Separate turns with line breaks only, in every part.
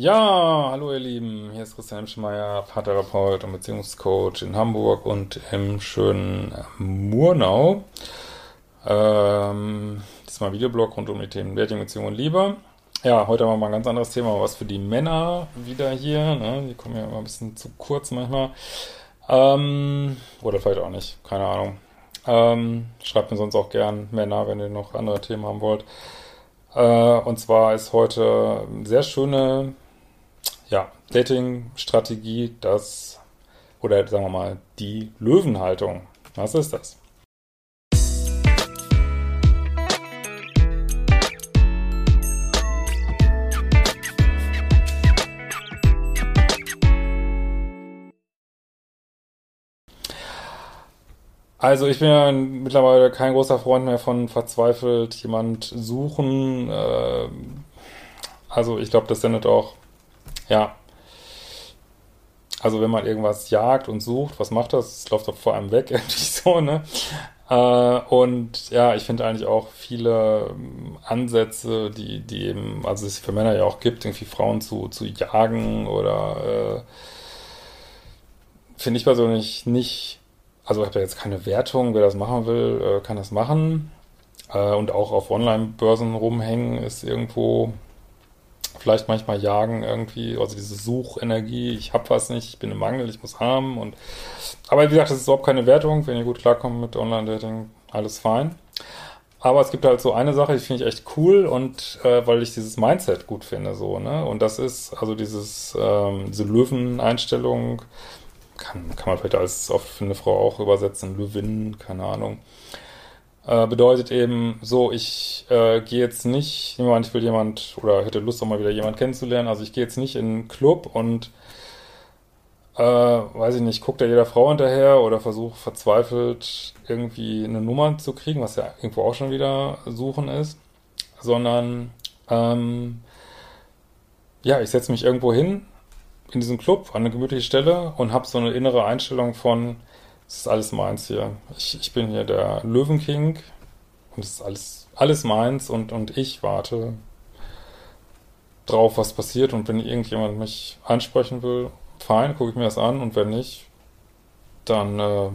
Ja, hallo ihr Lieben, hier ist Christian Schmeier, Paartherapeut und Beziehungscoach in Hamburg und im schönen Murnau. Ähm, diesmal Videoblog rund um die Themen Dating, Beziehung und Liebe. Ja, heute haben wir mal ein ganz anderes Thema, was für die Männer wieder hier. Ne? Die kommen ja immer ein bisschen zu kurz manchmal. Ähm, oder vielleicht auch nicht, keine Ahnung. Ähm, schreibt mir sonst auch gern Männer, wenn ihr noch andere Themen haben wollt. Äh, und zwar ist heute sehr schöne ja, Dating-Strategie, das, oder sagen wir mal, die Löwenhaltung. Was ist das? Also ich bin ja mittlerweile kein großer Freund mehr von verzweifelt jemand suchen. Äh, also ich glaube, das sendet auch, ja, also wenn man irgendwas jagt und sucht, was macht das? Es läuft doch vor einem weg, irgendwie so, ne? Äh, und ja, ich finde eigentlich auch viele ähm, Ansätze, die, die eben, also es für Männer ja auch gibt, irgendwie Frauen zu, zu jagen oder äh, finde ich persönlich nicht also ich habe da jetzt keine Wertung, wer das machen will, äh, kann das machen. Äh, und auch auf Online-Börsen rumhängen ist irgendwo vielleicht manchmal jagen irgendwie, also diese Suchenergie, ich habe was nicht, ich bin im Mangel, ich muss haben und aber wie gesagt, das ist überhaupt keine Wertung, wenn ihr gut klarkommt mit Online-Dating, alles fein. Aber es gibt halt so eine Sache, die finde ich echt cool und äh, weil ich dieses Mindset gut finde, so, ne? Und das ist also dieses, ähm, diese Löwen-Einstellung, kann, kann man vielleicht als oft für eine Frau auch übersetzen, Löwin, keine Ahnung. Äh, bedeutet eben so, ich äh, gehe jetzt nicht, jemand, ich will jemand oder hätte Lust auch mal wieder jemand kennenzulernen, also ich gehe jetzt nicht in einen Club und äh, weiß ich nicht, guckt da jeder Frau hinterher oder versuche verzweifelt irgendwie eine Nummer zu kriegen, was ja irgendwo auch schon wieder suchen ist, sondern ähm, ja, ich setze mich irgendwo hin, in diesem Club an eine gemütliche Stelle und habe so eine innere Einstellung von, es ist alles meins hier. Ich, ich bin hier der Löwenking und es ist alles, alles meins und, und ich warte drauf, was passiert und wenn irgendjemand mich ansprechen will, fein, gucke ich mir das an und wenn nicht, dann äh,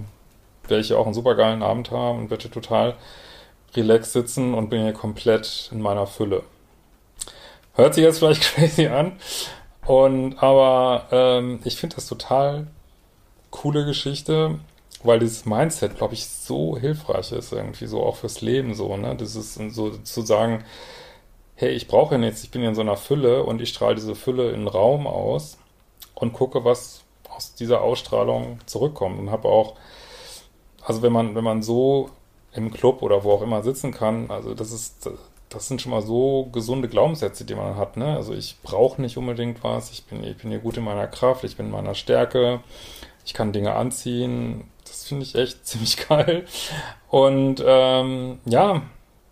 werde ich auch einen super geilen Abend haben und werde total relaxed sitzen und bin hier komplett in meiner Fülle. Hört sich jetzt vielleicht crazy an, und aber ähm, ich finde das total coole Geschichte, weil dieses Mindset, glaube ich, so hilfreich ist, irgendwie so auch fürs Leben so, ne? Das ist so zu sagen, hey, ich brauche nichts, ich bin in so einer Fülle und ich strahle diese Fülle in den Raum aus und gucke, was aus dieser Ausstrahlung zurückkommt. Und habe auch, also wenn man, wenn man so im Club oder wo auch immer sitzen kann, also das ist das sind schon mal so gesunde Glaubenssätze, die man hat. Ne? Also ich brauche nicht unbedingt was, ich bin, ich bin hier gut in meiner Kraft, ich bin in meiner Stärke, ich kann Dinge anziehen. Finde ich echt ziemlich geil. Und ähm, ja,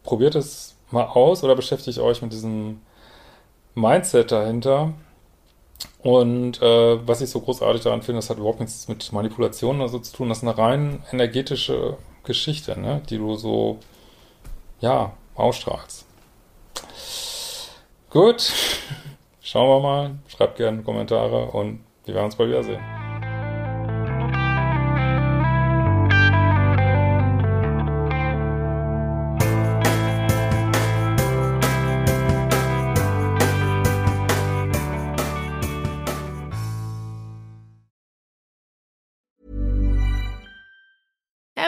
probiert es mal aus oder beschäftigt euch mit diesem Mindset dahinter. Und äh, was ich so großartig daran finde, das hat überhaupt nichts mit Manipulation oder so zu tun. Das ist eine rein energetische Geschichte, ne? die du so, ja, ausstrahlst. Gut, schauen wir mal. Schreibt gerne Kommentare und wir werden uns bald wiedersehen.